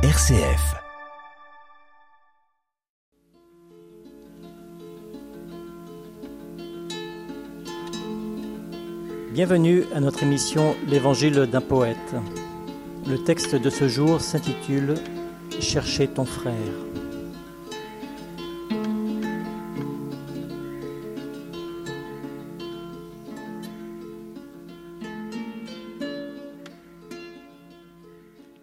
RCF. Bienvenue à notre émission L'Évangile d'un poète. Le texte de ce jour s'intitule Chercher ton frère.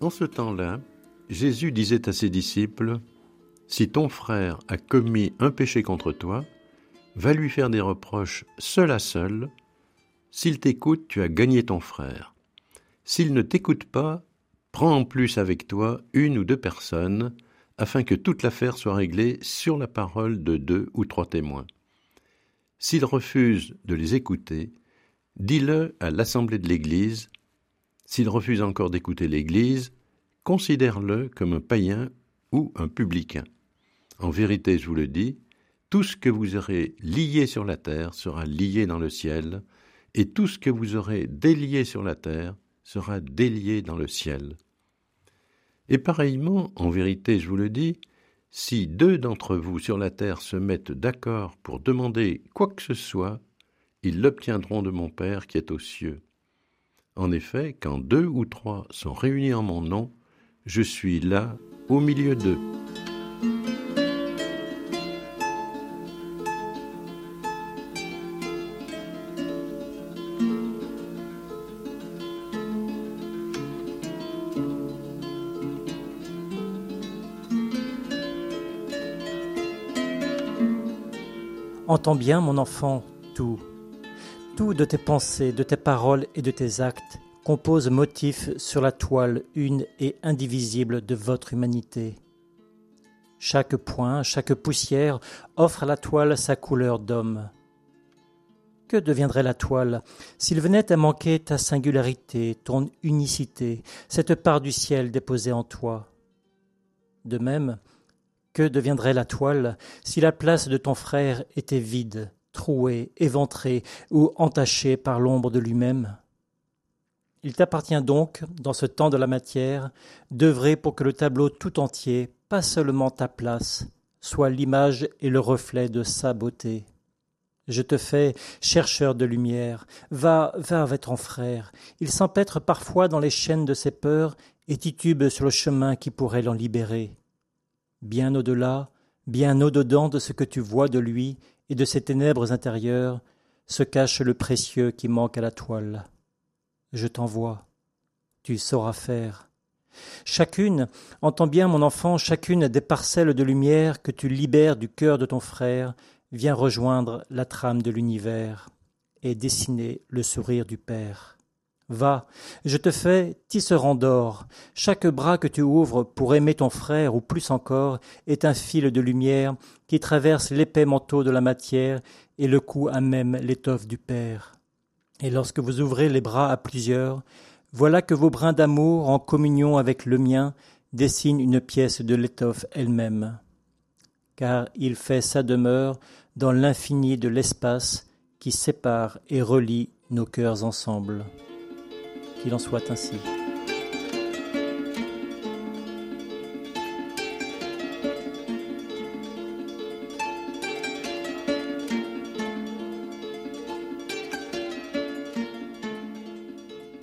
En ce temps-là, Jésus disait à ses disciples, Si ton frère a commis un péché contre toi, va lui faire des reproches seul à seul. S'il t'écoute, tu as gagné ton frère. S'il ne t'écoute pas, prends en plus avec toi une ou deux personnes, afin que toute l'affaire soit réglée sur la parole de deux ou trois témoins. S'il refuse de les écouter, dis-le à l'assemblée de l'Église. S'il refuse encore d'écouter l'Église, considère-le comme un païen ou un publicain. En vérité, je vous le dis, tout ce que vous aurez lié sur la terre sera lié dans le ciel, et tout ce que vous aurez délié sur la terre sera délié dans le ciel. Et pareillement, en vérité, je vous le dis, si deux d'entre vous sur la terre se mettent d'accord pour demander quoi que ce soit, ils l'obtiendront de mon Père qui est aux cieux. En effet, quand deux ou trois sont réunis en mon nom, je suis là au milieu d'eux. Entends bien, mon enfant, tout. Tout de tes pensées, de tes paroles et de tes actes compose motif sur la toile une et indivisible de votre humanité. Chaque point, chaque poussière offre à la toile sa couleur d'homme. Que deviendrait la toile s'il venait à manquer ta singularité, ton unicité, cette part du ciel déposée en toi? De même, que deviendrait la toile si la place de ton frère était vide, trouée, éventrée ou entachée par l'ombre de lui-même? Il t'appartient donc, dans ce temps de la matière, d'œuvrer pour que le tableau tout entier, pas seulement ta place, soit l'image et le reflet de sa beauté. Je te fais chercheur de lumière, va, va avec ton frère. Il s'empêtre parfois dans les chaînes de ses peurs et titube sur le chemin qui pourrait l'en libérer. Bien au-delà, bien au-dedans de ce que tu vois de lui et de ses ténèbres intérieures, se cache le précieux qui manque à la toile je t'envoie. Tu sauras faire. Chacune, entends bien mon enfant, chacune des parcelles de lumière que tu libères du cœur de ton frère vient rejoindre la trame de l'univers et dessiner le sourire du Père. Va, je te fais tisserand d'or. Chaque bras que tu ouvres pour aimer ton frère, ou plus encore, est un fil de lumière qui traverse l'épais manteau de la matière et le cou à même l'étoffe du Père. Et lorsque vous ouvrez les bras à plusieurs, voilà que vos brins d'amour, en communion avec le mien, dessinent une pièce de l'étoffe elle-même. Car il fait sa demeure dans l'infini de l'espace qui sépare et relie nos cœurs ensemble. Qu'il en soit ainsi.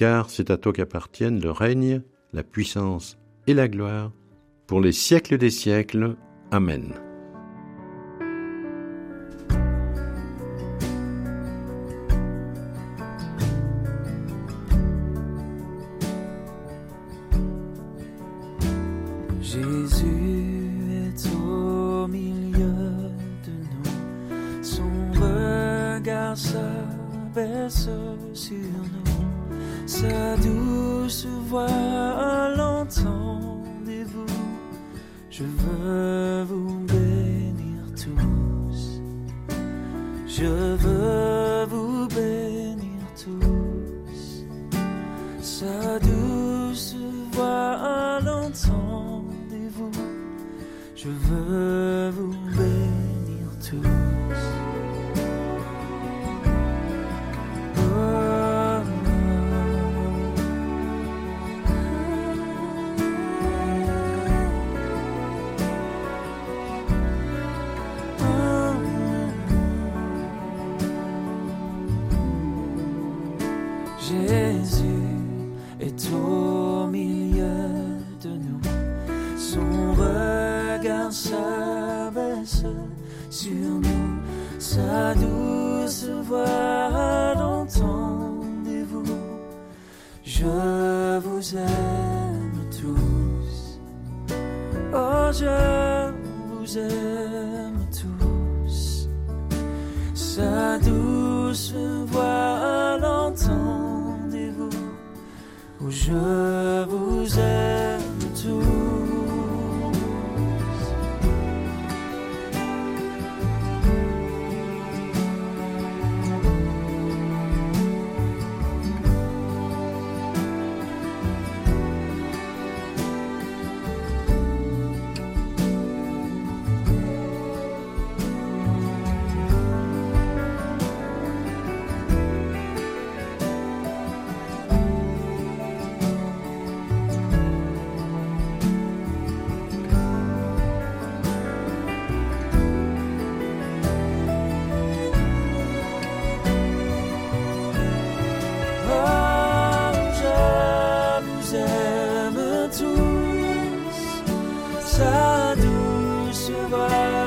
car c'est à toi qu'appartiennent le règne, la puissance et la gloire, pour les siècles des siècles. Amen. Jésus est au milieu de nous, son regard s'abaisse sur nous sa douce voix à l'entendez-vous? Je veux vous bénir tous. Je veux vous bénir tous. Sa douce voix à l'entendez-vous? Je veux vous bénir tous. Regard s'abaisse sur nous. Sa douce voix l'entendez-vous. Je vous aime tous. Oh, je vous aime tous. Sa douce voix l'entendez-vous. Oh, je vous aime. tous, ça douce va.